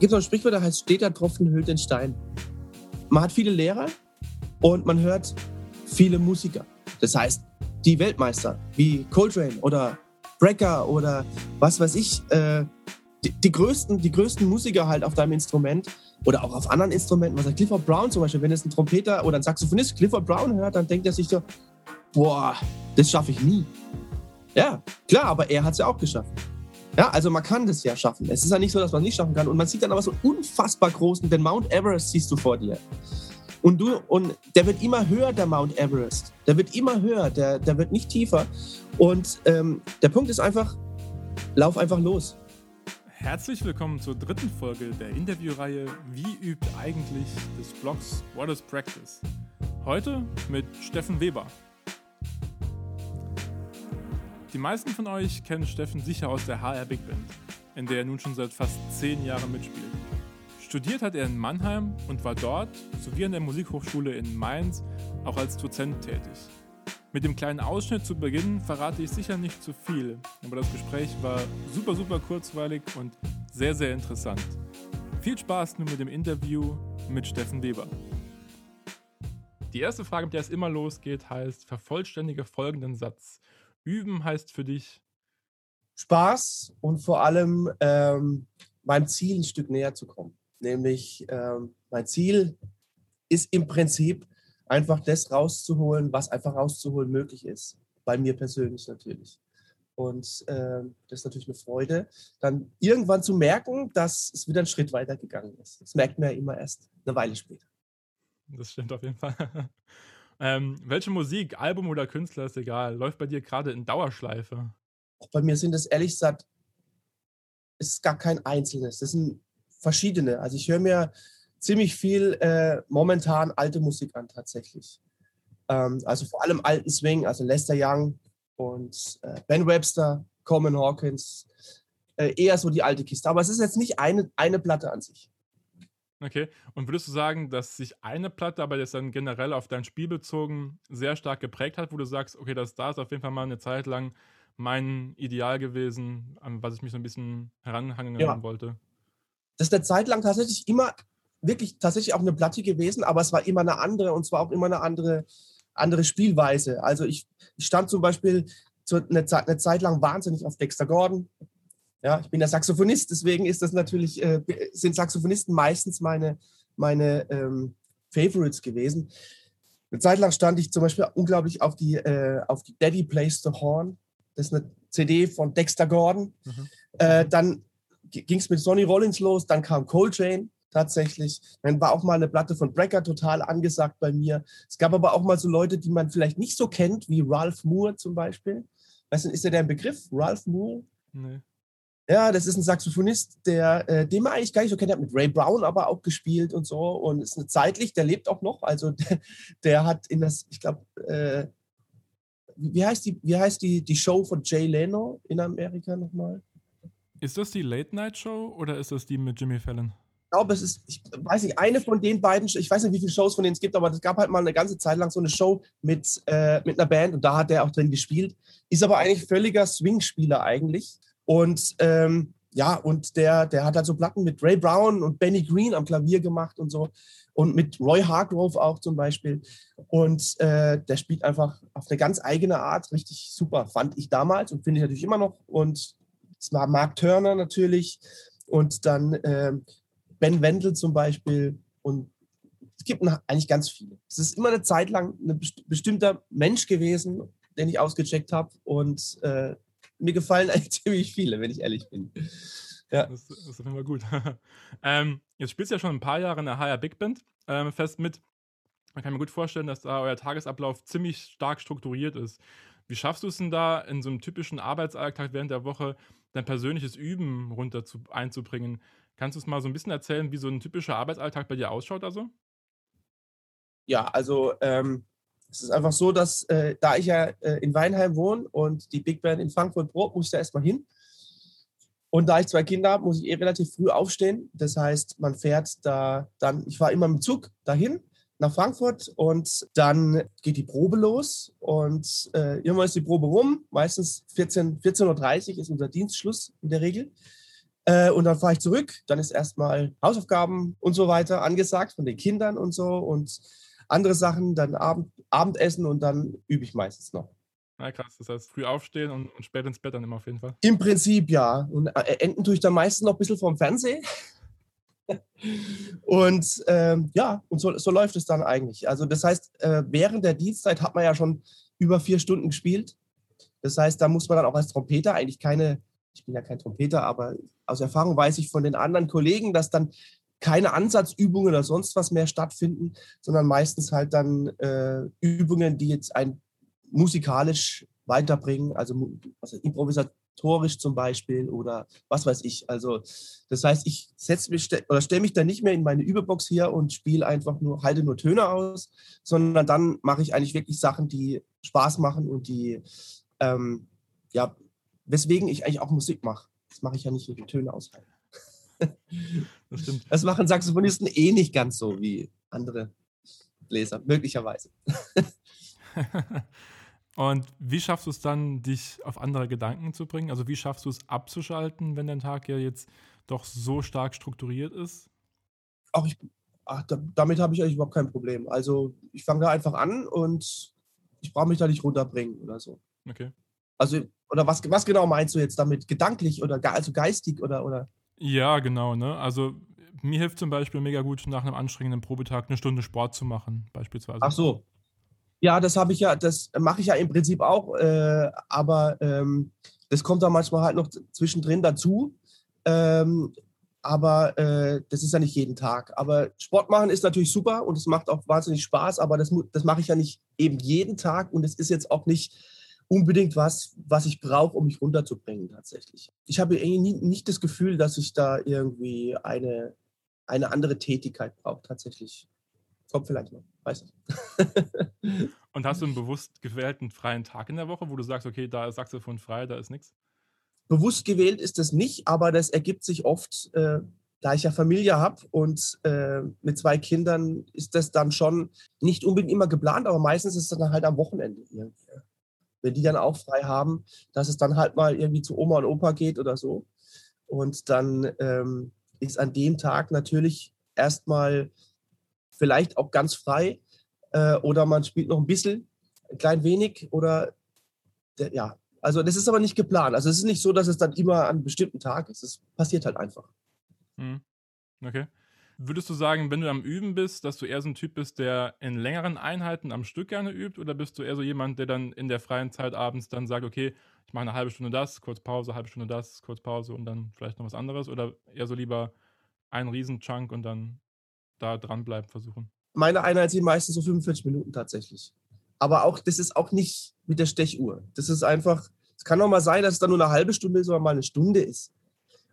gibt noch ein Sprichwort, das heißt, steht der Tropfen hüllt den Stein. Man hat viele Lehrer und man hört viele Musiker. Das heißt, die Weltmeister wie Coltrane oder Brecker oder was weiß ich, äh, die, die, größten, die größten Musiker halt auf deinem Instrument oder auch auf anderen Instrumenten. Was sagt Clifford Brown zum Beispiel, wenn es ein Trompeter oder ein Saxophonist Clifford Brown hört, dann denkt er sich so, boah, das schaffe ich nie. Ja, klar, aber er hat es ja auch geschafft. Ja, also man kann das ja schaffen. Es ist ja nicht so, dass man es nicht schaffen kann. Und man sieht dann aber so unfassbar großen, den Mount Everest siehst du vor dir. Und du, und der wird immer höher, der Mount Everest. Der wird immer höher, der, der wird nicht tiefer. Und ähm, der Punkt ist einfach, lauf einfach los. Herzlich willkommen zur dritten Folge der Interviewreihe Wie übt eigentlich des Blogs What is Practice? Heute mit Steffen Weber. Die meisten von euch kennen Steffen sicher aus der HR Big Band, in der er nun schon seit fast zehn Jahren mitspielt. Studiert hat er in Mannheim und war dort, sowie an der Musikhochschule in Mainz, auch als Dozent tätig. Mit dem kleinen Ausschnitt zu Beginn verrate ich sicher nicht zu viel, aber das Gespräch war super, super kurzweilig und sehr, sehr interessant. Viel Spaß nun mit dem Interview mit Steffen Weber. Die erste Frage, mit der es immer losgeht, heißt: Vervollständige folgenden Satz. Üben heißt für dich Spaß und vor allem ähm, meinem Ziel ein Stück näher zu kommen. Nämlich ähm, mein Ziel ist im Prinzip einfach das rauszuholen, was einfach rauszuholen möglich ist. Bei mir persönlich natürlich. Und äh, das ist natürlich eine Freude, dann irgendwann zu merken, dass es wieder einen Schritt weiter gegangen ist. Das merkt man ja immer erst eine Weile später. Das stimmt auf jeden Fall. Ähm, welche Musik, Album oder Künstler ist egal, läuft bei dir gerade in Dauerschleife? Auch bei mir sind es ehrlich gesagt, ist gar kein einzelnes. Das sind verschiedene. Also ich höre mir ziemlich viel äh, momentan alte Musik an tatsächlich. Ähm, also vor allem alten Swing, also Lester Young und äh, Ben Webster, Coleman Hawkins, äh, eher so die alte Kiste. Aber es ist jetzt nicht eine, eine Platte an sich. Okay. Und würdest du sagen, dass sich eine Platte, aber jetzt dann generell auf dein Spiel bezogen, sehr stark geprägt hat, wo du sagst, okay, das da ist auf jeden Fall mal eine Zeit lang mein Ideal gewesen, an was ich mich so ein bisschen heranhangen ja. wollte? Das ist eine Zeit lang tatsächlich immer, wirklich tatsächlich auch eine Platte gewesen, aber es war immer eine andere und zwar auch immer eine andere, andere Spielweise. Also ich, ich stand zum Beispiel zu, eine, Zeit, eine Zeit lang wahnsinnig auf Dexter Gordon, ja, ich bin ja Saxophonist, deswegen ist das natürlich, äh, sind Saxophonisten meistens meine, meine ähm, Favorites gewesen. Eine Zeit lang stand ich zum Beispiel unglaublich auf die, äh, auf die Daddy Plays the Horn. Das ist eine CD von Dexter Gordon. Mhm. Äh, dann ging es mit Sonny Rollins los, dann kam Coltrane tatsächlich. Dann war auch mal eine Platte von Brecker total angesagt bei mir. Es gab aber auch mal so Leute, die man vielleicht nicht so kennt, wie Ralph Moore zum Beispiel. Weißt du, ist der ein Begriff? Ralph Moore? Nee. Ja, das ist ein Saxophonist, der, äh, den man eigentlich gar nicht so kennt. Der hat mit Ray Brown aber auch gespielt und so. Und ist eine zeitlich, der lebt auch noch. Also der, der hat in das, ich glaube, äh, wie heißt, die, wie heißt die, die Show von Jay Leno in Amerika nochmal? Ist das die Late Night Show oder ist das die mit Jimmy Fallon? Ich glaube, es ist, ich weiß nicht, eine von den beiden, ich weiß nicht, wie viele Shows von denen es gibt, aber es gab halt mal eine ganze Zeit lang so eine Show mit, äh, mit einer Band und da hat er auch drin gespielt. Ist aber eigentlich völliger Swing-Spieler eigentlich. Und ähm, ja, und der, der hat halt so Platten mit Ray Brown und Benny Green am Klavier gemacht und so. Und mit Roy Hargrove auch zum Beispiel. Und äh, der spielt einfach auf eine ganz eigene Art richtig super, fand ich damals und finde ich natürlich immer noch. Und es war Mark Turner natürlich und dann äh, Ben Wendel zum Beispiel. Und es gibt eigentlich ganz viele. Es ist immer eine Zeit lang ein bestimmter Mensch gewesen, den ich ausgecheckt habe. Und äh, mir gefallen eigentlich ziemlich viele, wenn ich ehrlich bin. Ja. Das, das ist auf jeden Fall gut. ähm, jetzt spielst du ja schon ein paar Jahre in der HR Big Band ähm, fest mit. Man kann mir gut vorstellen, dass da euer Tagesablauf ziemlich stark strukturiert ist. Wie schaffst du es denn da, in so einem typischen Arbeitsalltag während der Woche dein persönliches Üben runter zu, einzubringen? Kannst du es mal so ein bisschen erzählen, wie so ein typischer Arbeitsalltag bei dir ausschaut? Also? Ja, also ähm, es ist einfach so, dass äh, da ich ja äh, in Weinheim wohne und die Big Band in Frankfurt Brot, muss ich da erstmal hin. Und da ich zwei Kinder habe, muss ich eh relativ früh aufstehen. Das heißt, man fährt da dann, ich fahre immer mit dem Zug dahin nach Frankfurt und dann geht die Probe los und äh, irgendwann ist die Probe rum. Meistens 14, 14.30 Uhr ist unser Dienstschluss in der Regel. Äh, und dann fahre ich zurück. Dann ist erstmal Hausaufgaben und so weiter angesagt von den Kindern und so und andere Sachen, dann Abend, Abendessen und dann übe ich meistens noch. Na krass, das heißt früh aufstehen und, und spät ins Bett dann immer auf jeden Fall. Im Prinzip ja. Und äh, enden tue ich dann meistens noch ein bisschen vorm Fernsehen. und ähm, ja, und so, so, läuft es dann eigentlich. Also das heißt, äh, während der Dienstzeit hat man ja schon über vier Stunden gespielt. Das heißt, da muss man dann auch als Trompeter eigentlich keine, ich bin ja kein Trompeter, aber aus Erfahrung weiß ich von den anderen Kollegen, dass dann keine Ansatzübungen oder sonst was mehr stattfinden, sondern meistens halt dann äh, Übungen, die jetzt ein musikalisch weiterbringen, also, also improvisatorisch zum Beispiel oder was weiß ich. Also das heißt, ich setze mich oder stelle mich dann nicht mehr in meine Überbox hier und spiele einfach nur, halte nur Töne aus, sondern dann mache ich eigentlich wirklich Sachen, die Spaß machen und die, ähm, ja, weswegen ich eigentlich auch Musik mache. Das mache ich ja nicht nur die Töne aushalten. Das stimmt. Das machen Saxophonisten eh nicht ganz so wie andere Bläser, möglicherweise. Und wie schaffst du es dann, dich auf andere Gedanken zu bringen? Also wie schaffst du es abzuschalten, wenn dein Tag ja jetzt doch so stark strukturiert ist? Auch ich, ach, damit habe ich eigentlich überhaupt kein Problem. Also ich fange da einfach an und ich brauche mich da nicht runterbringen oder so. Okay. Also, oder was, was genau meinst du jetzt damit? Gedanklich oder also geistig oder, oder? Ja, genau, ne? Also mir hilft zum Beispiel mega gut, nach einem anstrengenden Probetag eine Stunde Sport zu machen, beispielsweise. Ach so, ja, das habe ich ja, das mache ich ja im Prinzip auch, äh, aber ähm, das kommt dann manchmal halt noch zwischendrin dazu. Ähm, aber äh, das ist ja nicht jeden Tag. Aber Sport machen ist natürlich super und es macht auch wahnsinnig Spaß, aber das, das mache ich ja nicht eben jeden Tag und es ist jetzt auch nicht unbedingt was, was ich brauche, um mich runterzubringen tatsächlich. Ich habe irgendwie nie, nicht das Gefühl, dass ich da irgendwie eine, eine andere Tätigkeit brauche tatsächlich. Kommt vielleicht noch, weiß nicht. Und hast du einen bewusst gewählten freien Tag in der Woche, wo du sagst, okay, da ist Saxophon frei, da ist nichts? Bewusst gewählt ist es nicht, aber das ergibt sich oft, äh, da ich ja Familie habe und äh, mit zwei Kindern ist das dann schon nicht unbedingt immer geplant, aber meistens ist es dann halt am Wochenende irgendwie. Wenn die dann auch frei haben, dass es dann halt mal irgendwie zu Oma und Opa geht oder so. Und dann ähm, ist an dem Tag natürlich erstmal vielleicht auch ganz frei äh, oder man spielt noch ein bisschen, ein klein wenig oder der, ja. Also das ist aber nicht geplant. Also es ist nicht so, dass es dann immer an einem bestimmten Tag ist. Es passiert halt einfach. Mhm. Okay. Würdest du sagen, wenn du am Üben bist, dass du eher so ein Typ bist, der in längeren Einheiten am Stück gerne übt? Oder bist du eher so jemand, der dann in der freien Zeit abends dann sagt, okay, ich mache eine halbe Stunde das, kurz Pause, halbe Stunde das, kurz Pause und dann vielleicht noch was anderes? Oder eher so lieber einen Riesen-Chunk und dann da dranbleiben versuchen? Meine Einheit sind meistens so 45 Minuten tatsächlich. Aber auch, das ist auch nicht mit der Stechuhr. Das ist einfach, es kann auch mal sein, dass es dann nur eine halbe Stunde ist oder mal eine Stunde ist.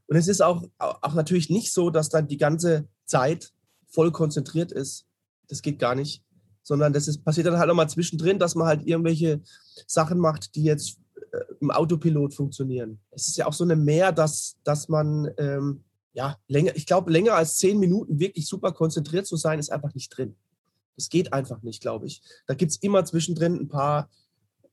Und es ist auch, auch natürlich nicht so, dass dann die ganze Zeit voll konzentriert ist. Das geht gar nicht. Sondern das ist, passiert dann halt auch mal zwischendrin, dass man halt irgendwelche Sachen macht, die jetzt äh, im Autopilot funktionieren. Es ist ja auch so eine Mehr, dass, dass man ähm, ja, länger, ich glaube, länger als zehn Minuten wirklich super konzentriert zu sein, ist einfach nicht drin. Das geht einfach nicht, glaube ich. Da gibt es immer zwischendrin ein paar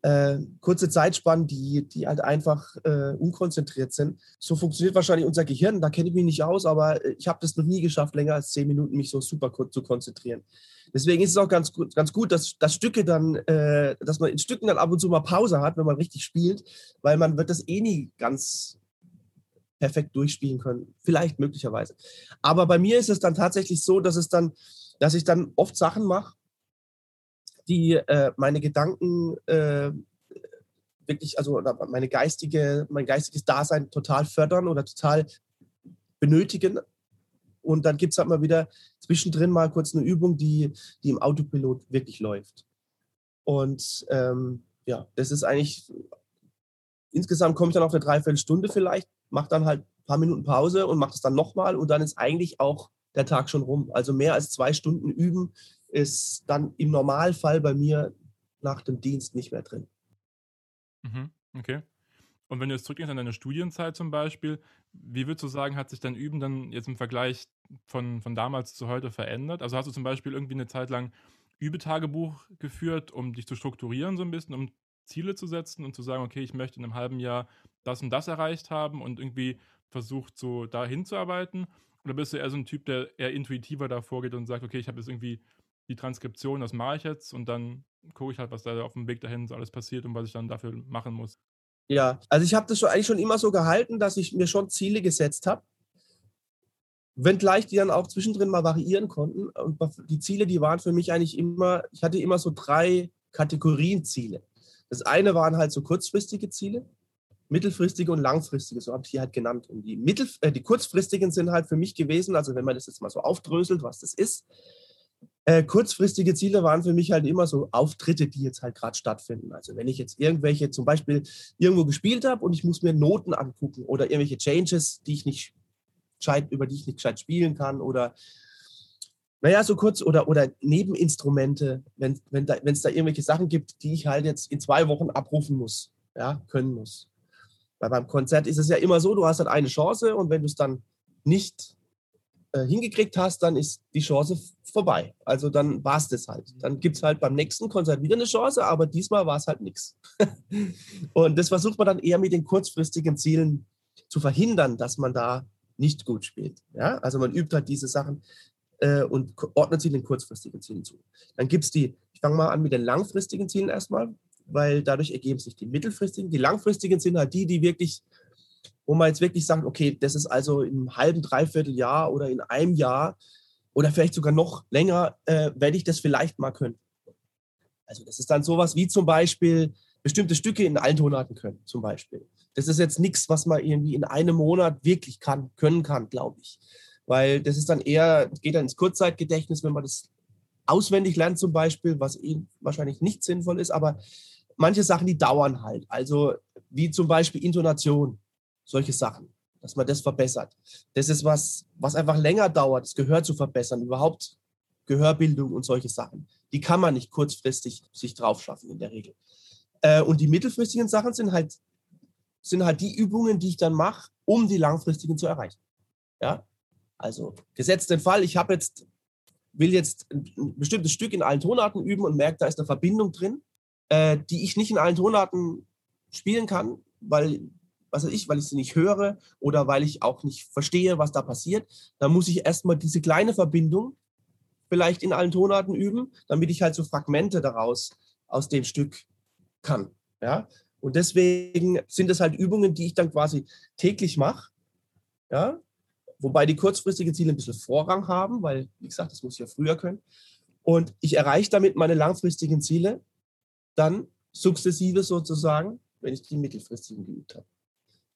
äh, kurze Zeitspannen, die, die halt einfach äh, unkonzentriert sind. So funktioniert wahrscheinlich unser Gehirn. Da kenne ich mich nicht aus, aber ich habe das noch nie geschafft, länger als zehn Minuten mich so super kurz zu konzentrieren. Deswegen ist es auch ganz gut, ganz gut dass, dass Stücke dann, äh, dass man in Stücken dann ab und zu mal Pause hat, wenn man richtig spielt, weil man wird das eh nie ganz perfekt durchspielen können. Vielleicht möglicherweise. Aber bei mir ist es dann tatsächlich so, dass es dann, dass ich dann oft Sachen mache, die äh, meine Gedanken äh, wirklich, also meine geistige, mein geistiges Dasein total fördern oder total benötigen. Und dann gibt es halt mal wieder zwischendrin mal kurz eine Übung, die, die im Autopilot wirklich läuft. Und ähm, ja, das ist eigentlich, insgesamt komme ich dann auf eine Dreiviertelstunde vielleicht macht dann halt ein paar Minuten Pause und macht es dann nochmal und dann ist eigentlich auch der Tag schon rum. Also mehr als zwei Stunden üben ist dann im Normalfall bei mir nach dem Dienst nicht mehr drin. Mhm, okay. Und wenn du jetzt zurückgehst an deine Studienzeit zum Beispiel, wie würdest du sagen, hat sich dein Üben dann jetzt im Vergleich von, von damals zu heute verändert? Also hast du zum Beispiel irgendwie eine Zeit lang Übetagebuch geführt, um dich zu strukturieren so ein bisschen, um Ziele zu setzen und zu sagen, okay, ich möchte in einem halben Jahr das und das erreicht haben und irgendwie versucht, so da hinzuarbeiten? Oder bist du eher so ein Typ, der eher intuitiver da vorgeht und sagt, okay, ich habe jetzt irgendwie die Transkription, das mache ich jetzt und dann gucke ich halt, was da auf dem Weg dahin so alles passiert und was ich dann dafür machen muss? Ja, also ich habe das schon, eigentlich schon immer so gehalten, dass ich mir schon Ziele gesetzt habe. Wenngleich die dann auch zwischendrin mal variieren konnten. Und die Ziele, die waren für mich eigentlich immer, ich hatte immer so drei Kategorien Ziele. Das eine waren halt so kurzfristige Ziele, mittelfristige und langfristige, so habe ich die halt genannt. Und die, mittel, äh, die kurzfristigen sind halt für mich gewesen, also wenn man das jetzt mal so aufdröselt, was das ist, äh, kurzfristige Ziele waren für mich halt immer so Auftritte, die jetzt halt gerade stattfinden. Also wenn ich jetzt irgendwelche zum Beispiel irgendwo gespielt habe und ich muss mir Noten angucken oder irgendwelche Changes, die ich nicht gescheit, über die ich nicht gescheit spielen kann oder naja, so kurz oder, oder Nebeninstrumente, wenn es wenn da, da irgendwelche Sachen gibt, die ich halt jetzt in zwei Wochen abrufen muss, ja, können muss. Weil beim Konzert ist es ja immer so, du hast halt eine Chance und wenn du es dann nicht äh, hingekriegt hast, dann ist die Chance vorbei. Also dann war es das halt. Dann gibt es halt beim nächsten Konzert wieder eine Chance, aber diesmal war es halt nichts. Und das versucht man dann eher mit den kurzfristigen Zielen zu verhindern, dass man da nicht gut spielt. Ja? Also man übt halt diese Sachen äh, und ordnet sie den kurzfristigen Zielen zu. Dann gibt es die, ich fange mal an mit den langfristigen Zielen erstmal, weil dadurch ergeben sich die mittelfristigen. Die langfristigen sind halt die, die wirklich wo man jetzt wirklich sagt, okay, das ist also im halben, dreiviertel Jahr oder in einem Jahr oder vielleicht sogar noch länger, äh, werde ich das vielleicht mal können. Also das ist dann sowas wie zum Beispiel bestimmte Stücke in allen Tonarten können, zum Beispiel. Das ist jetzt nichts, was man irgendwie in einem Monat wirklich kann, können kann, glaube ich. Weil das ist dann eher, geht dann ins Kurzzeitgedächtnis, wenn man das auswendig lernt zum Beispiel, was eh wahrscheinlich nicht sinnvoll ist, aber manche Sachen, die dauern halt. Also wie zum Beispiel Intonation solche Sachen, dass man das verbessert. Das ist was, was einfach länger dauert, das Gehör zu verbessern, überhaupt Gehörbildung und solche Sachen. Die kann man nicht kurzfristig sich drauf schaffen in der Regel. Äh, und die mittelfristigen Sachen sind halt, sind halt die Übungen, die ich dann mache, um die langfristigen zu erreichen. Ja, also gesetzt den Fall, ich habe jetzt will jetzt ein, bestimmtes Stück in allen Tonarten üben und merke, da ist eine Verbindung drin, äh, die ich nicht in allen Tonarten spielen kann, weil was weiß ich, weil ich sie nicht höre oder weil ich auch nicht verstehe, was da passiert, dann muss ich erstmal diese kleine Verbindung vielleicht in allen Tonarten üben, damit ich halt so Fragmente daraus aus dem Stück kann. Ja? Und deswegen sind es halt Übungen, die ich dann quasi täglich mache. Ja? Wobei die kurzfristigen Ziele ein bisschen Vorrang haben, weil, wie gesagt, das muss ich ja früher können. Und ich erreiche damit meine langfristigen Ziele dann sukzessive sozusagen, wenn ich die mittelfristigen geübt habe.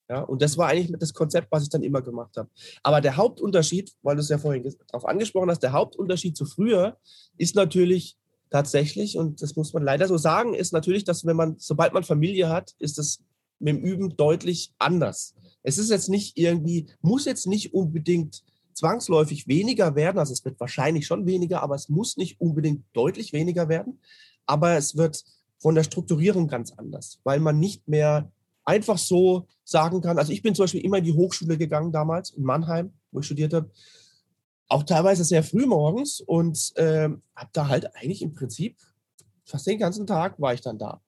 Ja, und das war eigentlich das Konzept, was ich dann immer gemacht habe. Aber der Hauptunterschied, weil du es ja vorhin darauf angesprochen hast, der Hauptunterschied zu früher ist natürlich tatsächlich, und das muss man leider so sagen, ist natürlich, dass wenn man, sobald man Familie hat, ist das mit dem Üben deutlich anders. Es ist jetzt nicht irgendwie, muss jetzt nicht unbedingt zwangsläufig weniger werden, also es wird wahrscheinlich schon weniger, aber es muss nicht unbedingt deutlich weniger werden, aber es wird von der Strukturierung ganz anders, weil man nicht mehr einfach so sagen kann. Also ich bin zum Beispiel immer in die Hochschule gegangen damals in Mannheim, wo ich studiert habe. Auch teilweise sehr früh morgens und äh, habe da halt eigentlich im Prinzip fast den ganzen Tag war ich dann da.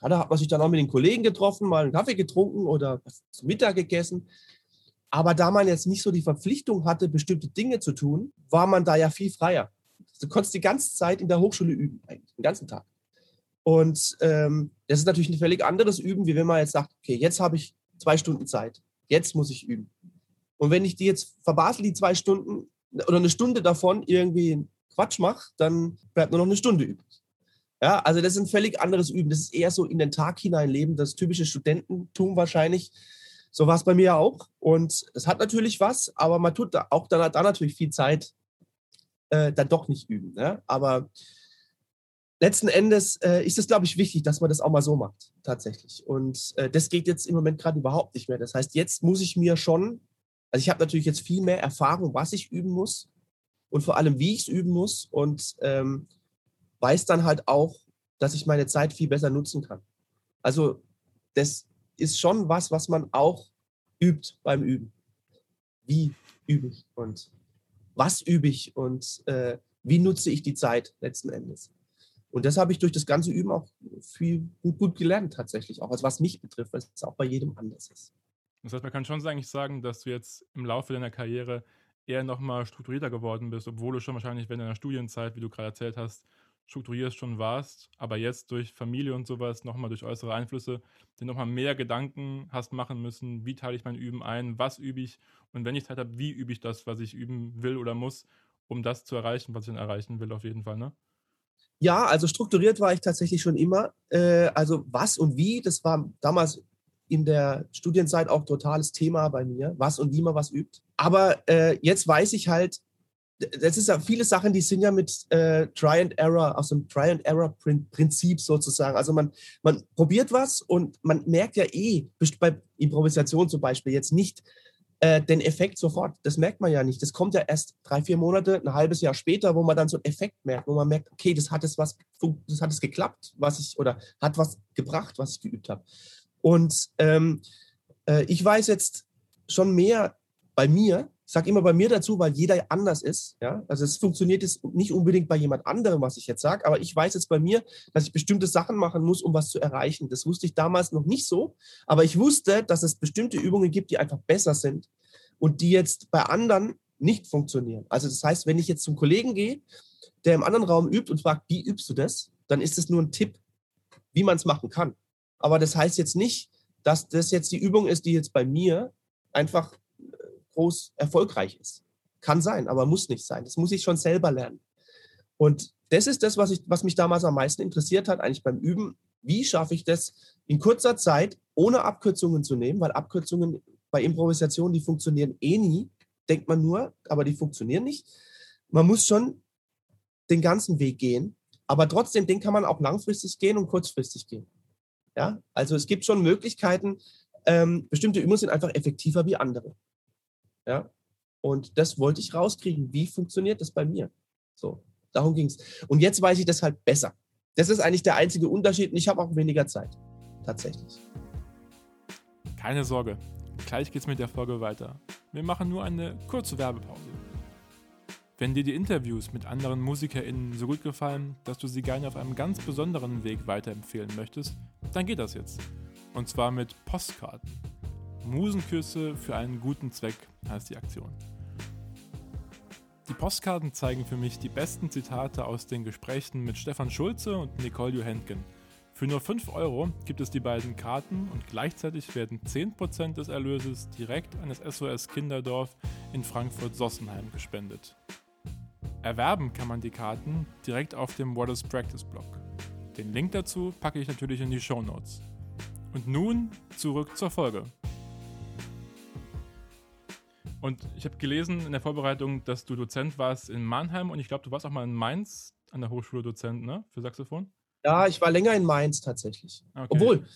Ja, da hat man sich dann auch mit den Kollegen getroffen, mal einen Kaffee getrunken oder zum Mittag gegessen. Aber da man jetzt nicht so die Verpflichtung hatte, bestimmte Dinge zu tun, war man da ja viel freier. Du konntest die ganze Zeit in der Hochschule üben, eigentlich, den ganzen Tag. Und ähm, das ist natürlich ein völlig anderes Üben, wie wenn man jetzt sagt, okay, jetzt habe ich zwei Stunden Zeit, jetzt muss ich üben. Und wenn ich die jetzt verbasel, die zwei Stunden oder eine Stunde davon irgendwie Quatsch mache, dann bleibt nur noch eine Stunde übrig. Ja, also das ist ein völlig anderes Üben. Das ist eher so in den Tag hineinleben, das typische Studententum wahrscheinlich. So war es bei mir auch. Und es hat natürlich was, aber man tut da auch dann, dann natürlich viel Zeit äh, dann doch nicht üben. Ne? Aber letzten Endes äh, ist es, glaube ich, wichtig, dass man das auch mal so macht, tatsächlich. Und äh, das geht jetzt im Moment gerade überhaupt nicht mehr. Das heißt, jetzt muss ich mir schon, also ich habe natürlich jetzt viel mehr Erfahrung, was ich üben muss und vor allem, wie ich es üben muss und ähm, weiß dann halt auch, dass ich meine Zeit viel besser nutzen kann. Also das ist schon was, was man auch übt beim Üben. Wie übe ich und was übe ich und äh, wie nutze ich die Zeit letzten Endes. Und das habe ich durch das ganze Üben auch viel gut, gut gelernt tatsächlich, auch was mich betrifft, weil es auch bei jedem anders ist. Das heißt, man kann schon eigentlich sagen, dass du jetzt im Laufe deiner Karriere eher nochmal strukturierter geworden bist, obwohl du schon wahrscheinlich während deiner Studienzeit, wie du gerade erzählt hast, strukturierst schon warst, aber jetzt durch Familie und sowas, nochmal durch äußere Einflüsse, dir nochmal mehr Gedanken hast machen müssen, wie teile ich mein Üben ein, was übe ich und wenn ich Zeit habe, wie übe ich das, was ich üben will oder muss, um das zu erreichen, was ich dann erreichen will, auf jeden Fall, ne? Ja, also strukturiert war ich tatsächlich schon immer. Äh, also was und wie, das war damals in der Studienzeit auch totales Thema bei mir, was und wie man was übt. Aber äh, jetzt weiß ich halt, das ist ja viele Sachen, die sind ja mit äh, Try and Error, aus dem Try and Error Prinzip sozusagen. Also man, man probiert was und man merkt ja eh, bei Improvisation zum Beispiel jetzt nicht äh, den Effekt sofort. Das merkt man ja nicht. Das kommt ja erst drei, vier Monate, ein halbes Jahr später, wo man dann so einen Effekt merkt, wo man merkt, okay, das hat es was, das hat es geklappt, was ich, oder hat was gebracht, was ich geübt habe. Und ähm, äh, ich weiß jetzt schon mehr bei mir, ich sage immer bei mir dazu, weil jeder anders ist. Ja? Also es funktioniert jetzt nicht unbedingt bei jemand anderem, was ich jetzt sage, aber ich weiß jetzt bei mir, dass ich bestimmte Sachen machen muss, um was zu erreichen. Das wusste ich damals noch nicht so, aber ich wusste, dass es bestimmte Übungen gibt, die einfach besser sind und die jetzt bei anderen nicht funktionieren. Also das heißt, wenn ich jetzt zum Kollegen gehe, der im anderen Raum übt und fragt, wie übst du das, dann ist es nur ein Tipp, wie man es machen kann. Aber das heißt jetzt nicht, dass das jetzt die Übung ist, die jetzt bei mir einfach groß erfolgreich ist. Kann sein, aber muss nicht sein. Das muss ich schon selber lernen. Und das ist das, was, ich, was mich damals am meisten interessiert hat, eigentlich beim Üben. Wie schaffe ich das in kurzer Zeit, ohne Abkürzungen zu nehmen? Weil Abkürzungen bei Improvisation, die funktionieren eh nie, denkt man nur, aber die funktionieren nicht. Man muss schon den ganzen Weg gehen, aber trotzdem, den kann man auch langfristig gehen und kurzfristig gehen. Ja, also es gibt schon Möglichkeiten, ähm, bestimmte Übungen sind einfach effektiver wie andere. Ja, und das wollte ich rauskriegen. Wie funktioniert das bei mir? So, darum ging es. Und jetzt weiß ich das halt besser. Das ist eigentlich der einzige Unterschied und ich habe auch weniger Zeit. Tatsächlich. Keine Sorge. Gleich geht's mit der Folge weiter. Wir machen nur eine kurze Werbepause. Wenn dir die Interviews mit anderen MusikerInnen so gut gefallen, dass du sie gerne auf einem ganz besonderen Weg weiterempfehlen möchtest, dann geht das jetzt. Und zwar mit Postkarten. Musenküsse für einen guten Zweck heißt die Aktion. Die Postkarten zeigen für mich die besten Zitate aus den Gesprächen mit Stefan Schulze und Nicole Johentgen. Für nur 5 Euro gibt es die beiden Karten und gleichzeitig werden 10% des Erlöses direkt an das SOS Kinderdorf in Frankfurt-Sossenheim gespendet. Erwerben kann man die Karten direkt auf dem What is Practice Blog. Den Link dazu packe ich natürlich in die Show Notes. Und nun zurück zur Folge. Und ich habe gelesen in der Vorbereitung, dass du Dozent warst in Mannheim und ich glaube, du warst auch mal in Mainz an der Hochschule Dozent, ne? Für Saxophon? Ja, ich war länger in Mainz tatsächlich. Okay. Obwohl,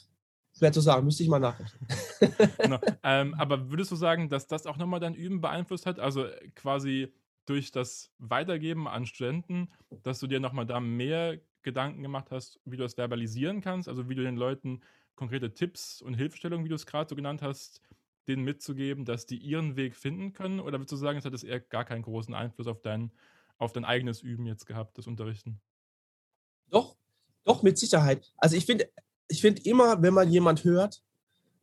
schwer zu sagen, müsste ich mal nachrechnen. genau. ähm, aber würdest du sagen, dass das auch nochmal dein Üben beeinflusst hat? Also quasi durch das Weitergeben an Studenten, dass du dir nochmal da mehr Gedanken gemacht hast, wie du das verbalisieren kannst, also wie du den Leuten konkrete Tipps und Hilfestellungen, wie du es gerade so genannt hast, denen mitzugeben, dass die ihren Weg finden können? Oder würdest du sagen, es hat es eher gar keinen großen Einfluss auf dein, auf dein eigenes Üben jetzt gehabt, das Unterrichten? Doch, doch, mit Sicherheit. Also ich finde ich find immer, wenn man jemand hört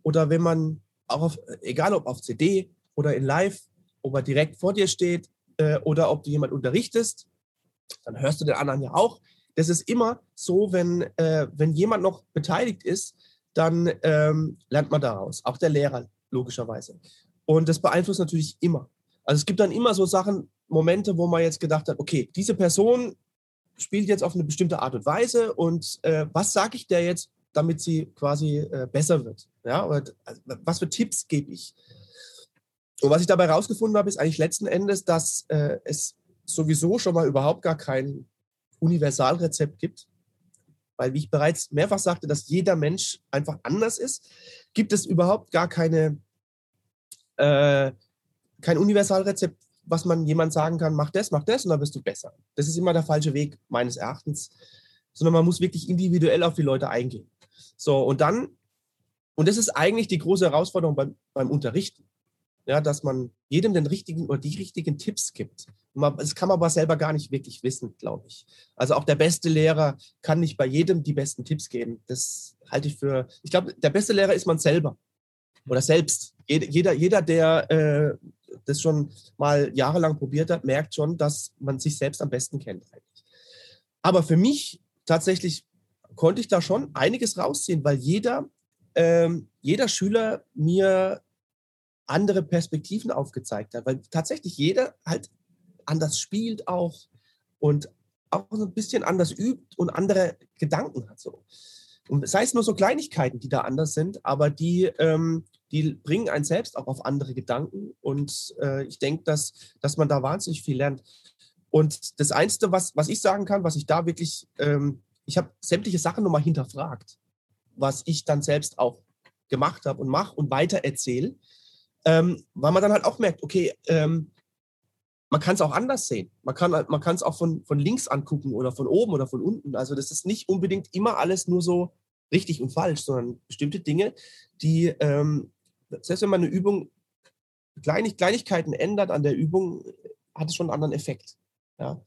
oder wenn man auch auf, egal ob auf CD oder in Live, ob er direkt vor dir steht äh, oder ob du jemand unterrichtest, dann hörst du den anderen ja auch. Das ist immer so, wenn, äh, wenn jemand noch beteiligt ist, dann ähm, lernt man daraus. Auch der Lehrer, logischerweise. Und das beeinflusst natürlich immer. Also es gibt dann immer so Sachen, Momente, wo man jetzt gedacht hat, okay, diese Person spielt jetzt auf eine bestimmte Art und Weise und äh, was sage ich der jetzt, damit sie quasi äh, besser wird? Ja, oder, also, was für Tipps gebe ich? Und was ich dabei herausgefunden habe, ist eigentlich letzten Endes, dass äh, es sowieso schon mal überhaupt gar kein Universalrezept gibt. Weil, wie ich bereits mehrfach sagte, dass jeder Mensch einfach anders ist, gibt es überhaupt gar keine, äh, kein Universalrezept, was man jemand sagen kann, mach das, mach das und dann wirst du besser. Das ist immer der falsche Weg meines Erachtens, sondern man muss wirklich individuell auf die Leute eingehen. So, und dann, und das ist eigentlich die große Herausforderung beim, beim Unterrichten ja, dass man jedem den richtigen oder die richtigen Tipps gibt. das kann man aber selber gar nicht wirklich wissen, glaube ich. Also auch der beste Lehrer kann nicht bei jedem die besten Tipps geben. Das halte ich für, ich glaube, der beste Lehrer ist man selber. Oder selbst. Jeder, jeder der äh, das schon mal jahrelang probiert hat, merkt schon, dass man sich selbst am besten kennt. Aber für mich tatsächlich konnte ich da schon einiges rausziehen, weil jeder, ähm, jeder Schüler mir andere Perspektiven aufgezeigt hat, weil tatsächlich jeder halt anders spielt auch und auch so ein bisschen anders übt und andere Gedanken hat. So. Und sei es nur so Kleinigkeiten, die da anders sind, aber die, ähm, die bringen einen selbst auch auf andere Gedanken. Und äh, ich denke, dass, dass man da wahnsinnig viel lernt. Und das Einzige, was, was ich sagen kann, was ich da wirklich, ähm, ich habe sämtliche Sachen nochmal hinterfragt, was ich dann selbst auch gemacht habe und mache und weiter erzähle, ähm, weil man dann halt auch merkt, okay, ähm, man kann es auch anders sehen. Man kann man kann es auch von, von links angucken oder von oben oder von unten. Also das ist nicht unbedingt immer alles nur so richtig und falsch, sondern bestimmte Dinge, die, ähm, selbst wenn man eine Übung, Kleinig Kleinigkeiten ändert an der Übung, hat es schon einen anderen Effekt. Ja?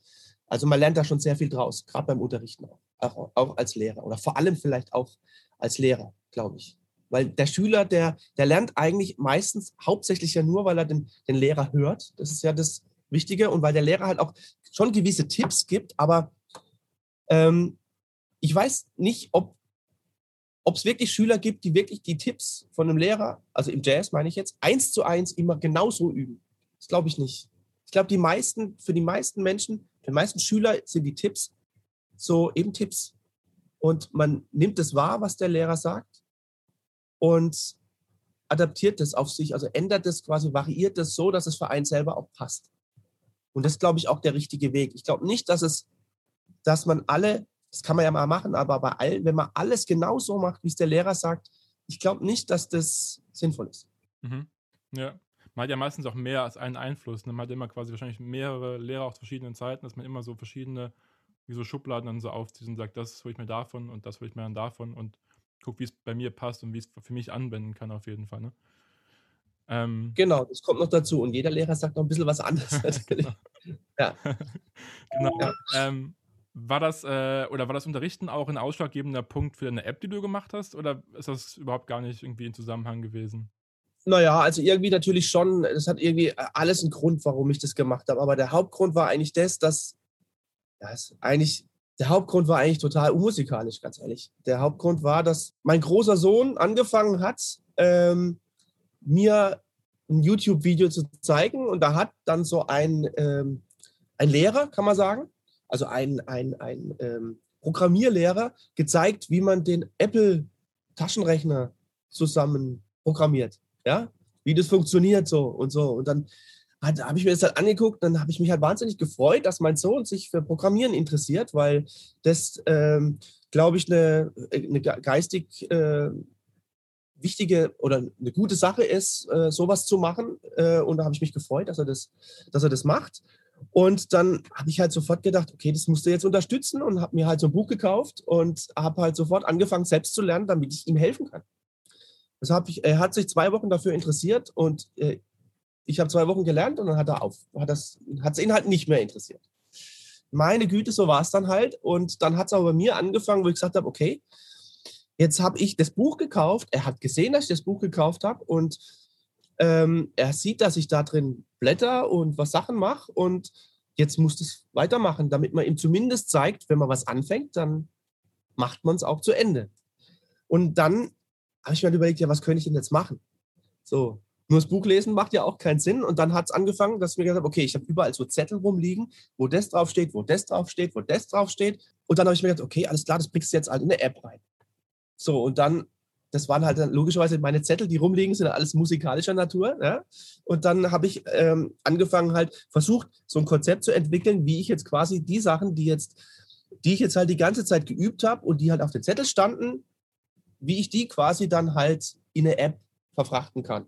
Also man lernt da schon sehr viel draus, gerade beim Unterrichten auch, auch als Lehrer oder vor allem vielleicht auch als Lehrer, glaube ich. Weil der Schüler, der, der lernt eigentlich meistens hauptsächlich ja nur, weil er den, den Lehrer hört. Das ist ja das, Wichtige und weil der Lehrer halt auch schon gewisse Tipps gibt, aber ähm, ich weiß nicht, ob es wirklich Schüler gibt, die wirklich die Tipps von einem Lehrer, also im Jazz meine ich jetzt, eins zu eins immer genauso üben. Das glaube ich nicht. Ich glaube, die meisten, für die meisten Menschen, für die meisten Schüler sind die Tipps so eben Tipps. Und man nimmt es wahr, was der Lehrer sagt und adaptiert es auf sich, also ändert es quasi, variiert es so, dass es für einen selber auch passt. Und das ist, glaube ich, auch der richtige Weg. Ich glaube nicht, dass es, dass man alle, das kann man ja mal machen, aber bei allen, wenn man alles genau so macht, wie es der Lehrer sagt, ich glaube nicht, dass das sinnvoll ist. Mhm. Ja. Man hat ja meistens auch mehr als einen Einfluss. Ne? Man hat immer quasi wahrscheinlich mehrere Lehrer auf verschiedenen Zeiten, dass man immer so verschiedene, wie so Schubladen dann so aufzieht und sagt, das hole ich mir davon und das hole ich mir dann davon und guck, wie es bei mir passt und wie es für mich anwenden kann auf jeden Fall. Ne? Ähm, genau, das kommt noch dazu. Und jeder Lehrer sagt noch ein bisschen was anderes natürlich. ja. genau. Ja. Ähm, war das äh, oder war das Unterrichten auch ein ausschlaggebender Punkt für eine App, die du gemacht hast? Oder ist das überhaupt gar nicht irgendwie in Zusammenhang gewesen? Naja, also irgendwie natürlich schon. Das hat irgendwie alles einen Grund, warum ich das gemacht habe. Aber der Hauptgrund war eigentlich das, dass das eigentlich der Hauptgrund war eigentlich total unmusikalisch, ganz ehrlich. Der Hauptgrund war, dass mein großer Sohn angefangen hat, ähm, mir ein YouTube-Video zu zeigen und da hat dann so ein, ähm, ein Lehrer, kann man sagen, also ein, ein, ein ähm, Programmierlehrer gezeigt, wie man den Apple-Taschenrechner zusammen programmiert. Ja, wie das funktioniert so und so. Und dann habe ich mir das halt angeguckt, dann habe ich mich halt wahnsinnig gefreut, dass mein Sohn sich für Programmieren interessiert, weil das, ähm, glaube ich, eine, eine geistig äh, wichtige oder eine gute Sache ist, äh, sowas zu machen. Äh, und da habe ich mich gefreut, dass er das, dass er das macht. Und dann habe ich halt sofort gedacht, okay, das musst du jetzt unterstützen und habe mir halt so ein Buch gekauft und habe halt sofort angefangen, selbst zu lernen, damit ich ihm helfen kann. Das ich, er hat sich zwei Wochen dafür interessiert und äh, ich habe zwei Wochen gelernt und dann hat er auf, hat das, hat es ihn halt nicht mehr interessiert. Meine Güte, so war es dann halt. Und dann hat es aber bei mir angefangen, wo ich gesagt habe, okay, Jetzt habe ich das Buch gekauft. Er hat gesehen, dass ich das Buch gekauft habe und ähm, er sieht, dass ich da drin blätter und was Sachen mache und jetzt muss es weitermachen, damit man ihm zumindest zeigt, wenn man was anfängt, dann macht man es auch zu Ende. Und dann habe ich mir halt überlegt, ja, was könnte ich denn jetzt machen? So, nur das Buch lesen macht ja auch keinen Sinn. Und dann hat es angefangen, dass ich mir gesagt habe, okay, ich habe überall so Zettel rumliegen, wo das draufsteht, wo das draufsteht, wo das draufsteht. Und dann habe ich mir gedacht, okay, alles klar, das bringst du jetzt halt in eine App rein. So, und dann, das waren halt dann logischerweise meine Zettel, die rumliegen, sind alles musikalischer Natur. Ja? Und dann habe ich ähm, angefangen, halt versucht, so ein Konzept zu entwickeln, wie ich jetzt quasi die Sachen, die jetzt, die ich jetzt halt die ganze Zeit geübt habe und die halt auf den Zettel standen, wie ich die quasi dann halt in eine App verfrachten kann.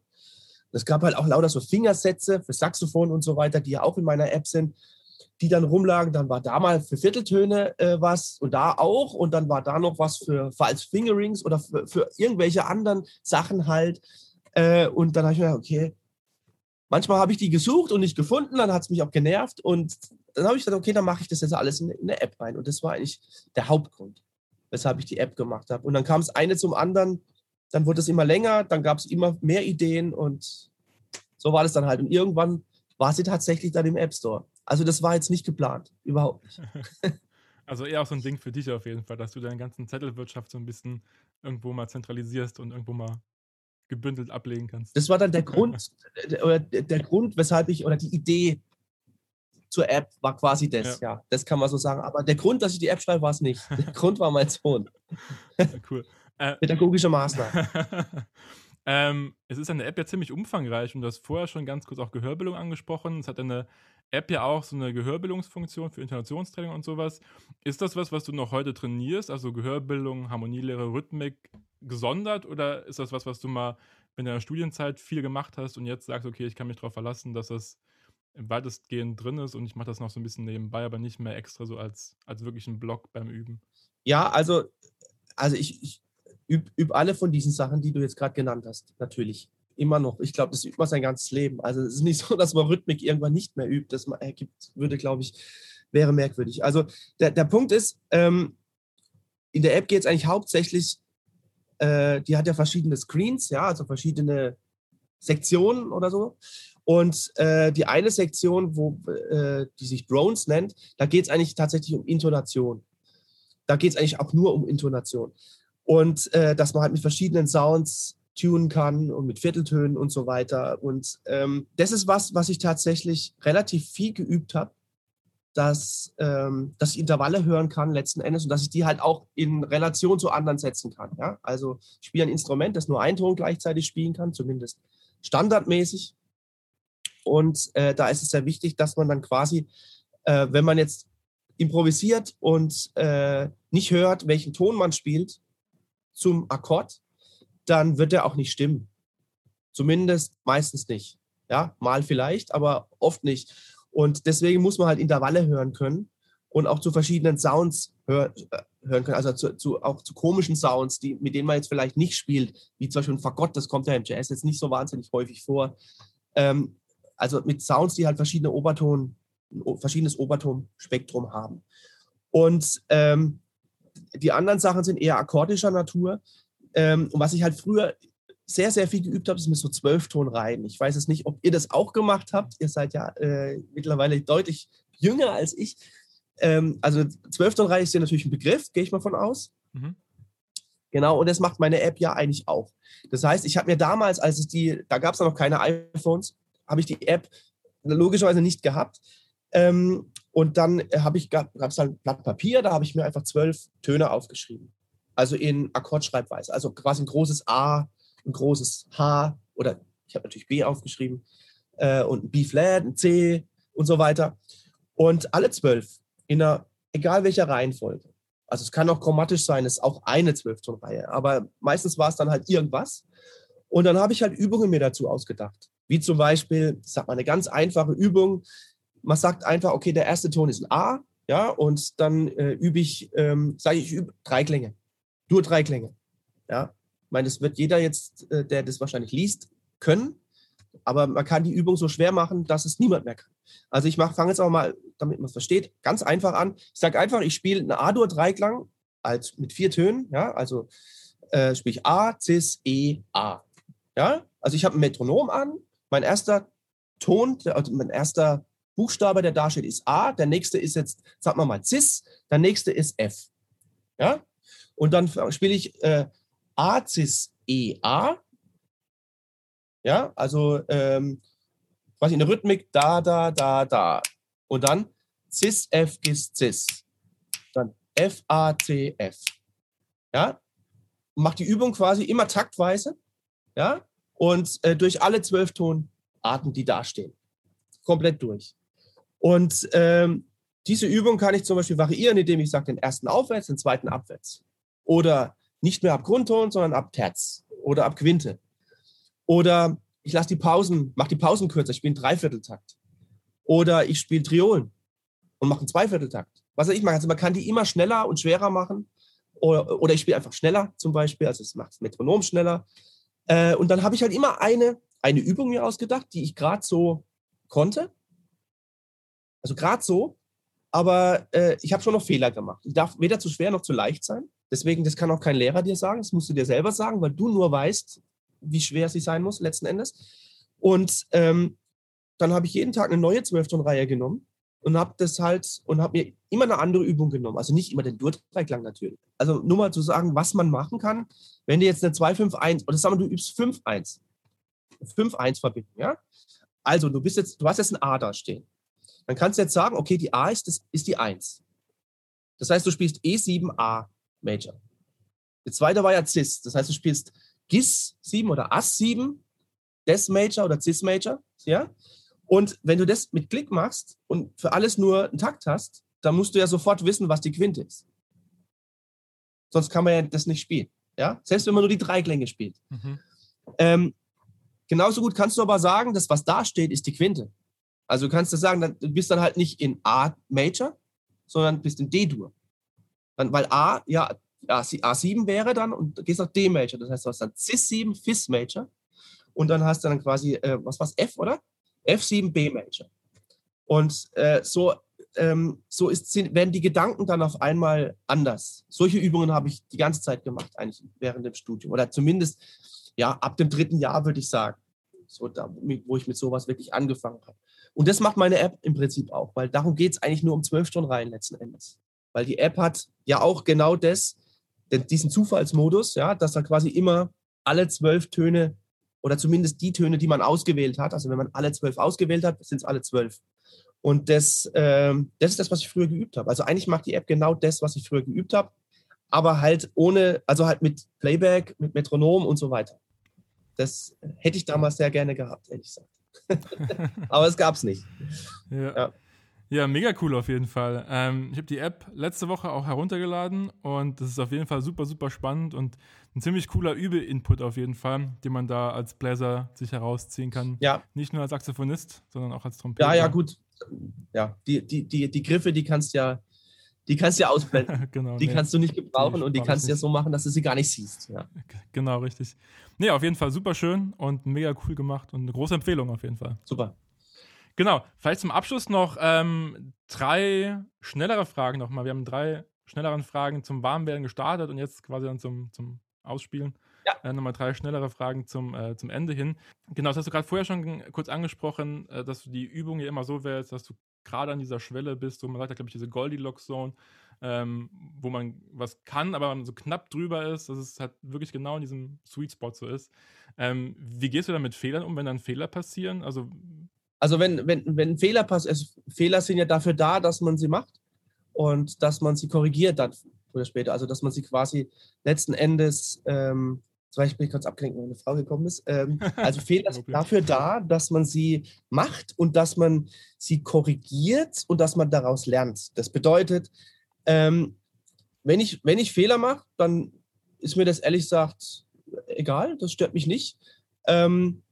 Es gab halt auch lauter so Fingersätze für Saxophon und so weiter, die ja auch in meiner App sind die dann rumlagen. Dann war da mal für Vierteltöne äh, was und da auch. Und dann war da noch was für, für Fingerings oder für, für irgendwelche anderen Sachen halt. Äh, und dann habe ich mir gedacht, okay, manchmal habe ich die gesucht und nicht gefunden. Dann hat es mich auch genervt. Und dann habe ich gesagt, okay, dann mache ich das jetzt alles in, in eine App rein. Und das war eigentlich der Hauptgrund, weshalb ich die App gemacht habe. Und dann kam es eine zum anderen. Dann wurde es immer länger, dann gab es immer mehr Ideen und so war das dann halt. Und irgendwann war sie tatsächlich dann im App Store. Also das war jetzt nicht geplant, überhaupt nicht. Also eher auch so ein Ding für dich auf jeden Fall, dass du deine ganzen Zettelwirtschaft so ein bisschen irgendwo mal zentralisierst und irgendwo mal gebündelt ablegen kannst. Das war dann der Grund, oder der Grund, weshalb ich, oder die Idee zur App war quasi das, ja. ja. Das kann man so sagen. Aber der Grund, dass ich die App schreibe, war es nicht. Der Grund war mein Sohn. cool. Äh, Pädagogische Maßnahmen. ähm, es ist eine App ja ziemlich umfangreich und du hast vorher schon ganz kurz auch Gehörbildung angesprochen. Es hat eine App ja auch so eine Gehörbildungsfunktion für Intonationstraining und sowas. Ist das was, was du noch heute trainierst? Also Gehörbildung, Harmonielehre, Rhythmik gesondert? Oder ist das was, was du mal in deiner Studienzeit viel gemacht hast und jetzt sagst, okay, ich kann mich darauf verlassen, dass das weitestgehend drin ist und ich mache das noch so ein bisschen nebenbei, aber nicht mehr extra so als, als wirklich ein Block beim Üben? Ja, also, also ich, ich übe üb alle von diesen Sachen, die du jetzt gerade genannt hast, natürlich immer noch. Ich glaube, das übt man sein ganzes Leben. Also es ist nicht so, dass man Rhythmik irgendwann nicht mehr übt. Das ergibt, würde, glaube ich, wäre merkwürdig. Also der, der Punkt ist, ähm, in der App geht es eigentlich hauptsächlich, äh, die hat ja verschiedene Screens, ja, also verschiedene Sektionen oder so. Und äh, die eine Sektion, wo, äh, die sich Drones nennt, da geht es eigentlich tatsächlich um Intonation. Da geht es eigentlich auch nur um Intonation. Und äh, dass man halt mit verschiedenen Sounds tunen kann und mit Vierteltönen und so weiter. Und ähm, das ist was, was ich tatsächlich relativ viel geübt habe, dass, ähm, dass ich Intervalle hören kann letzten Endes und dass ich die halt auch in Relation zu anderen setzen kann. Ja? Also ich spiele ein Instrument, das nur einen Ton gleichzeitig spielen kann, zumindest standardmäßig. Und äh, da ist es sehr wichtig, dass man dann quasi, äh, wenn man jetzt improvisiert und äh, nicht hört, welchen Ton man spielt zum Akkord, dann wird er auch nicht stimmen. Zumindest meistens nicht. Ja, mal vielleicht, aber oft nicht. Und deswegen muss man halt Intervalle hören können und auch zu verschiedenen Sounds hör, äh, hören können, also zu, zu, auch zu komischen Sounds, die, mit denen man jetzt vielleicht nicht spielt, wie zum Beispiel ein Fagott, das kommt ja im Jazz jetzt nicht so wahnsinnig häufig vor. Ähm, also mit Sounds, die halt verschiedene Oberton, verschiedenes Obertonspektrum haben. Und ähm, die anderen Sachen sind eher akkordischer Natur. Ähm, und was ich halt früher sehr, sehr viel geübt habe, ist mit so Zwölftonreihen. Ich weiß es nicht, ob ihr das auch gemacht habt. Ihr seid ja äh, mittlerweile deutlich jünger als ich. Ähm, also Zwölftonreihe ist ja natürlich ein Begriff, gehe ich mal von aus. Mhm. Genau, und das macht meine App ja eigentlich auch. Das heißt, ich habe mir damals, als es die, da gab es noch keine iPhones, habe ich die App logischerweise nicht gehabt. Ähm, und dann habe ich gab es ein Blatt Papier, da habe ich mir einfach zwölf Töne aufgeschrieben also in Akkordschreibweise. Also quasi ein großes A, ein großes H oder ich habe natürlich B aufgeschrieben äh, und ein B-Flat, ein C und so weiter. Und alle zwölf in einer, egal welcher Reihenfolge. Also es kann auch chromatisch sein, es ist auch eine Zwölftonreihe, aber meistens war es dann halt irgendwas. Und dann habe ich halt Übungen mir dazu ausgedacht. Wie zum Beispiel, ich sag mal, eine ganz einfache Übung. Man sagt einfach, okay, der erste Ton ist ein A, ja, und dann äh, übe ich, ähm, sage ich, übe drei Klänge. Nur drei Klänge. Ja, ich meine, das wird jeder jetzt, äh, der das wahrscheinlich liest, können. Aber man kann die Übung so schwer machen, dass es niemand mehr kann. Also ich fange jetzt auch mal, damit man es versteht, ganz einfach an. Ich sage einfach, ich spiele eine A-Dur-Dreiklang als, mit vier Tönen. Ja, also äh, spiele ich A, Cis, E, A. Ja, also ich habe ein Metronom an. Mein erster Ton, also mein erster Buchstabe, der da steht, ist A. Der nächste ist jetzt, sagen wir mal, Cis. Der nächste ist F. Ja, und dann spiele ich äh, A, Cis, E, A. Ja, also ähm, quasi in der Rhythmik da, da, da, da. Und dann Cis, F, Gis, Cis. Dann F, A, C, F. Ja, macht die Übung quasi immer taktweise. Ja, und äh, durch alle zwölf Tonarten, die da stehen. Komplett durch. Und ähm, diese Übung kann ich zum Beispiel variieren, indem ich sage, den ersten aufwärts, den zweiten abwärts. Oder nicht mehr ab Grundton, sondern ab Terz oder ab Quinte. Oder ich lasse die Pausen, mache die Pausen kürzer, ich spiele einen Dreivierteltakt. Oder ich spiele Triolen und mache einen Zweivierteltakt. Was ich mache, also man kann die immer schneller und schwerer machen. Oder, oder ich spiele einfach schneller zum Beispiel, also es macht das Metronom schneller. Äh, und dann habe ich halt immer eine, eine Übung mir ausgedacht, die ich gerade so konnte. Also gerade so, aber äh, ich habe schon noch Fehler gemacht. Ich darf weder zu schwer noch zu leicht sein. Deswegen, das kann auch kein Lehrer dir sagen, das musst du dir selber sagen, weil du nur weißt, wie schwer sie sein muss letzten Endes. Und ähm, dann habe ich jeden Tag eine neue Zwölftonreihe genommen und habe das halt und habe mir immer eine andere Übung genommen. Also nicht immer den Dur-Dreiklang natürlich. Also nur mal zu sagen, was man machen kann, wenn du jetzt eine 2-5-1 oder sagen wir, du übst 5-1. 5-1 verbinden, ja? Also du bist jetzt, du hast jetzt ein A da stehen. Dann kannst du jetzt sagen, okay, die A ist, das, ist die 1. Das heißt, du spielst E7A Major. Der zweite war ja Cis. Das heißt, du spielst Gis 7 oder Ass 7, Des Major oder Cis Major. Ja? Und wenn du das mit Klick machst und für alles nur einen Takt hast, dann musst du ja sofort wissen, was die Quinte ist. Sonst kann man ja das nicht spielen. Ja? Selbst wenn man nur die drei Klänge spielt. Mhm. Ähm, genauso gut kannst du aber sagen, das, was da steht, ist die Quinte. Also du kannst du sagen, du bist dann halt nicht in A Major, sondern bist in D-Dur. Dann, weil A, ja, A7 wäre dann und gehst auf D-Major. Das heißt, du hast dann Cis7, Fis-Major und dann hast du dann quasi, äh, was war's, F, oder? F7, B-Major. Und äh, so, ähm, so ist, werden die Gedanken dann auf einmal anders. Solche Übungen habe ich die ganze Zeit gemacht, eigentlich während dem Studium. Oder zumindest, ja, ab dem dritten Jahr würde ich sagen. So, da, wo ich mit sowas wirklich angefangen habe. Und das macht meine App im Prinzip auch, weil darum geht es eigentlich nur um zwölf Stunden rein letzten Endes. Weil die App hat ja auch genau das, diesen Zufallsmodus, ja, dass er quasi immer alle zwölf Töne oder zumindest die Töne, die man ausgewählt hat, also wenn man alle zwölf ausgewählt hat, sind es alle zwölf. Und das, äh, das ist das, was ich früher geübt habe. Also eigentlich macht die App genau das, was ich früher geübt habe, aber halt ohne, also halt mit Playback, mit Metronom und so weiter. Das hätte ich damals sehr gerne gehabt, ehrlich gesagt. aber es gab es nicht. ja. ja. Ja, mega cool auf jeden Fall. Ähm, ich habe die App letzte Woche auch heruntergeladen und das ist auf jeden Fall super, super spannend und ein ziemlich cooler Übe-Input auf jeden Fall, den man da als Bläser sich herausziehen kann. Ja. Nicht nur als Saxophonist, sondern auch als Trompeter. Ja, ja, gut. Ja, die, die, die, die Griffe, die kannst ja, die kannst du ja ausblenden. genau, die nee, kannst du nicht gebrauchen und die kannst du ja so machen, dass du sie gar nicht siehst. Ja. Genau, richtig. Nee, auf jeden Fall super schön und mega cool gemacht und eine große Empfehlung auf jeden Fall. Super. Genau, vielleicht zum Abschluss noch ähm, drei schnellere Fragen nochmal. Wir haben drei schnellere Fragen zum Warmwerden gestartet und jetzt quasi dann zum, zum Ausspielen. Ja. Äh, nochmal drei schnellere Fragen zum, äh, zum Ende hin. Genau, das hast du gerade vorher schon kurz angesprochen, äh, dass du die Übung ja immer so wählst, dass du gerade an dieser Schwelle bist, wo man sagt, glaube ich, diese Goldilocks-Zone, ähm, wo man was kann, aber man so knapp drüber ist, dass es halt wirklich genau in diesem Sweet Spot so ist. Ähm, wie gehst du da mit Fehlern um, wenn dann Fehler passieren? Also also wenn, wenn, wenn Fehler passieren, Fehler sind ja dafür da, dass man sie macht und dass man sie korrigiert dann oder später. Also dass man sie quasi letzten Endes, ähm, zum Beispiel kurz abgelenkt, wenn eine Frau gekommen ist. Ähm, also Fehler sind dafür da, dass man sie macht und dass man sie korrigiert und dass man daraus lernt. Das bedeutet, ähm, wenn, ich, wenn ich Fehler mache, dann ist mir das ehrlich gesagt egal, das stört mich nicht. Ähm,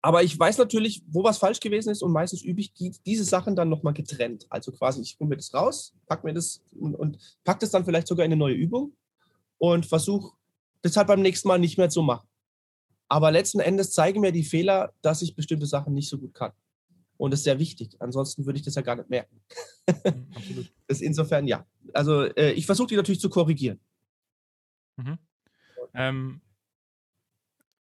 aber ich weiß natürlich, wo was falsch gewesen ist und meistens übe ich die, diese Sachen dann nochmal getrennt. Also quasi, ich hole mir das raus, pack mir das und, und pack das dann vielleicht sogar in eine neue Übung und versuche das halt beim nächsten Mal nicht mehr zu machen. Aber letzten Endes zeigen mir die Fehler, dass ich bestimmte Sachen nicht so gut kann. Und das ist sehr wichtig. Ansonsten würde ich das ja gar nicht merken. Mhm, absolut. das insofern ja. Also äh, ich versuche die natürlich zu korrigieren. Mhm. Ähm,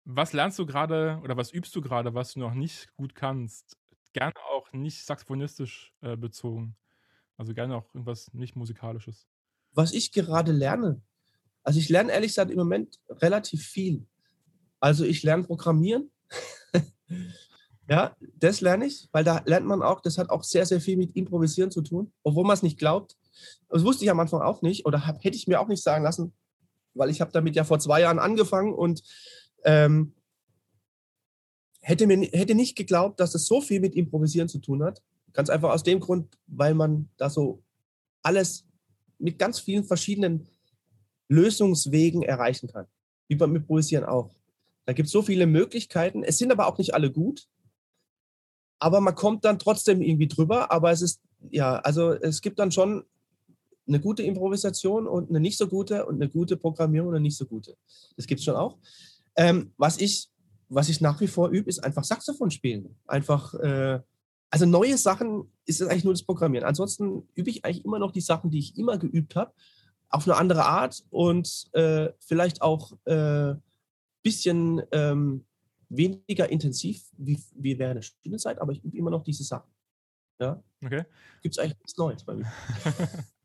was lernst du gerade oder was übst du gerade, was du noch nicht gut kannst? Gerne auch nicht saxophonistisch äh, bezogen. Also gerne auch irgendwas nicht musikalisches. Was ich gerade lerne. Also ich lerne ehrlich gesagt im Moment relativ viel. Also ich lerne Programmieren. ja, das lerne ich, weil da lernt man auch, das hat auch sehr, sehr viel mit Improvisieren zu tun, obwohl man es nicht glaubt. Das wusste ich am Anfang auch nicht oder hab, hätte ich mir auch nicht sagen lassen, weil ich habe damit ja vor zwei Jahren angefangen und ähm, hätte, mir, hätte nicht geglaubt, dass es so viel mit Improvisieren zu tun hat. Ganz einfach aus dem Grund, weil man da so alles mit ganz vielen verschiedenen Lösungswegen erreichen kann. Wie beim Improvisieren auch. Da gibt es so viele Möglichkeiten. Es sind aber auch nicht alle gut. Aber man kommt dann trotzdem irgendwie drüber. Aber es ist, ja, also es gibt dann schon eine gute Improvisation und eine nicht so gute und eine gute Programmierung und eine nicht so gute. Das gibt es schon auch. Ähm, was, ich, was ich nach wie vor übe, ist einfach Saxophon spielen. Einfach, äh, also neue Sachen ist es eigentlich nur das Programmieren. Ansonsten übe ich eigentlich immer noch die Sachen, die ich immer geübt habe. Auf eine andere Art und äh, vielleicht auch ein äh, bisschen ähm, weniger intensiv wie, wie während der Studienzeit, aber ich übe immer noch diese Sachen. Ja? Okay. Gibt es eigentlich nichts Neues bei mir.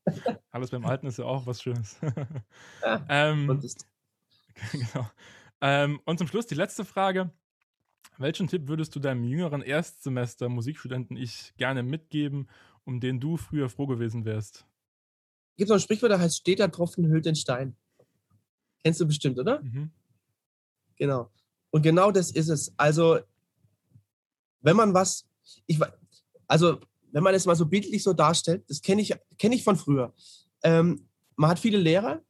Alles beim Alten ist ja auch was Schönes. ja, ähm, und, genau. Ähm, und zum Schluss die letzte Frage. Welchen Tipp würdest du deinem jüngeren Erstsemester Musikstudenten ich gerne mitgeben, um den du früher froh gewesen wärst? Gibt es ein Sprichwort, das heißt, steht der Tropfen, hüllt den Stein. Kennst du bestimmt, oder? Mhm. Genau. Und genau das ist es. Also, wenn man was, ich, also, wenn man es mal so bildlich so darstellt, das kenne ich, kenn ich von früher. Ähm, man hat viele Lehrer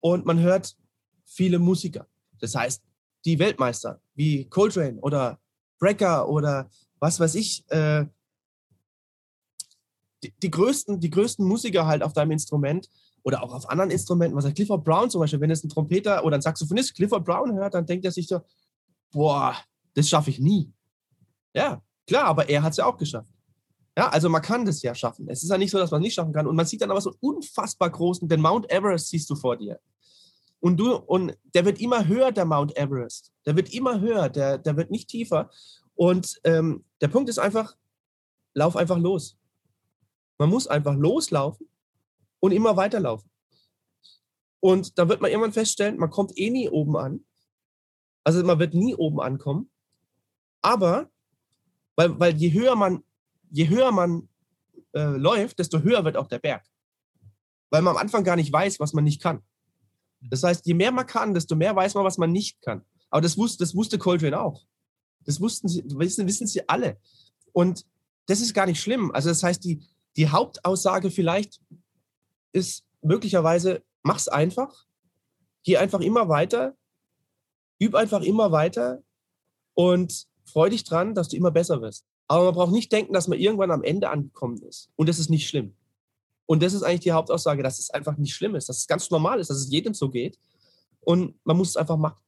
und man hört viele Musiker. Das heißt, die Weltmeister wie Coltrane oder Brecker oder was weiß ich, äh, die, die, größten, die größten Musiker halt auf deinem Instrument oder auch auf anderen Instrumenten, was er Clifford Brown zum Beispiel, wenn es ein Trompeter oder ein Saxophonist Clifford Brown hört, dann denkt er sich so, boah, das schaffe ich nie. Ja, klar, aber er hat es ja auch geschafft. Ja, also man kann das ja schaffen. Es ist ja nicht so, dass man es nicht schaffen kann. Und man sieht dann aber so unfassbar großen, den Mount Everest siehst du vor dir. Und du, und der wird immer höher, der Mount Everest. Der wird immer höher, der, der wird nicht tiefer. Und ähm, der Punkt ist einfach, lauf einfach los. Man muss einfach loslaufen und immer weiterlaufen. Und da wird man irgendwann feststellen, man kommt eh nie oben an. Also man wird nie oben ankommen. Aber, weil, weil je höher man, je höher man äh, läuft, desto höher wird auch der Berg. Weil man am Anfang gar nicht weiß, was man nicht kann. Das heißt, je mehr man kann, desto mehr weiß man, was man nicht kann. Aber das wusste, das wusste Coltrane auch. Das wussten sie, wissen, wissen sie alle. Und das ist gar nicht schlimm. Also das heißt, die, die Hauptaussage vielleicht ist möglicherweise, mach's einfach, geh einfach immer weiter, üb einfach immer weiter und freu dich dran, dass du immer besser wirst. Aber man braucht nicht denken, dass man irgendwann am Ende angekommen ist. Und das ist nicht schlimm. Und das ist eigentlich die Hauptaussage, dass es einfach nicht schlimm ist, dass es ganz normal ist, dass es jedem so geht. Und man muss es einfach machen.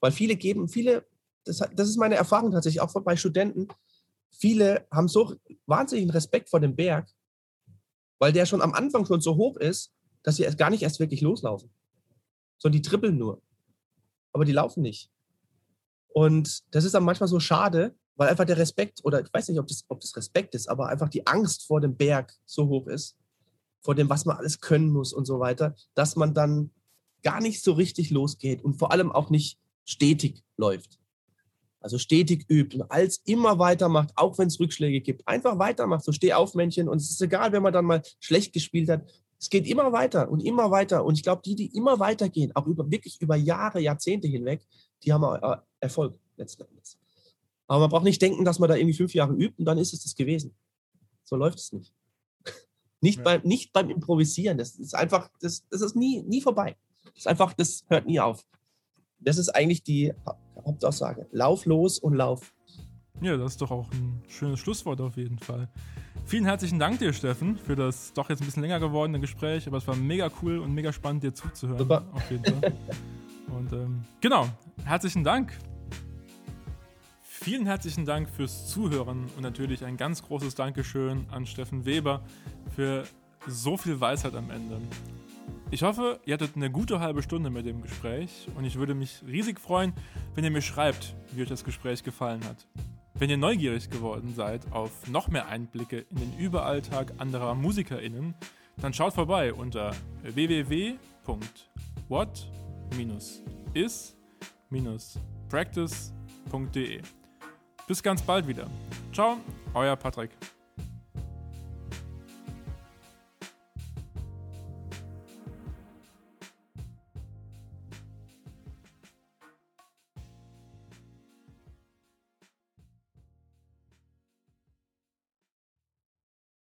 Weil viele geben, viele, das, das ist meine Erfahrung tatsächlich auch bei Studenten, viele haben so wahnsinnigen Respekt vor dem Berg, weil der schon am Anfang schon so hoch ist, dass sie gar nicht erst wirklich loslaufen. Sondern die trippeln nur. Aber die laufen nicht. Und das ist dann manchmal so schade, weil einfach der Respekt, oder ich weiß nicht, ob das, ob das Respekt ist, aber einfach die Angst vor dem Berg so hoch ist, vor dem, was man alles können muss und so weiter, dass man dann gar nicht so richtig losgeht und vor allem auch nicht stetig läuft. Also stetig übt und als immer weitermacht, auch wenn es Rückschläge gibt. Einfach weitermacht, so steh auf Männchen und es ist egal, wenn man dann mal schlecht gespielt hat. Es geht immer weiter und immer weiter. Und ich glaube, die, die immer weitergehen, auch über wirklich über Jahre, Jahrzehnte hinweg, die haben äh, Erfolg letzten Endes. Aber man braucht nicht denken, dass man da irgendwie fünf Jahre übt und dann ist es das gewesen. So läuft es nicht. Nicht, ja. beim, nicht beim Improvisieren. Das ist einfach, das, das ist nie, nie vorbei. Das ist einfach, das hört nie auf. Das ist eigentlich die Hauptaussage. Lauf los und lauf. Ja, das ist doch auch ein schönes Schlusswort auf jeden Fall. Vielen herzlichen Dank dir, Steffen, für das doch jetzt ein bisschen länger gewordene Gespräch, aber es war mega cool und mega spannend, dir zuzuhören. Super. Auf jeden Fall. und ähm, genau, herzlichen Dank. Vielen herzlichen Dank fürs Zuhören und natürlich ein ganz großes Dankeschön an Steffen Weber für so viel Weisheit am Ende. Ich hoffe, ihr hattet eine gute halbe Stunde mit dem Gespräch und ich würde mich riesig freuen, wenn ihr mir schreibt, wie euch das Gespräch gefallen hat. Wenn ihr neugierig geworden seid auf noch mehr Einblicke in den Überalltag anderer MusikerInnen, dann schaut vorbei unter www.what-is-practice.de. Bis ganz bald wieder. Ciao, euer Patrick.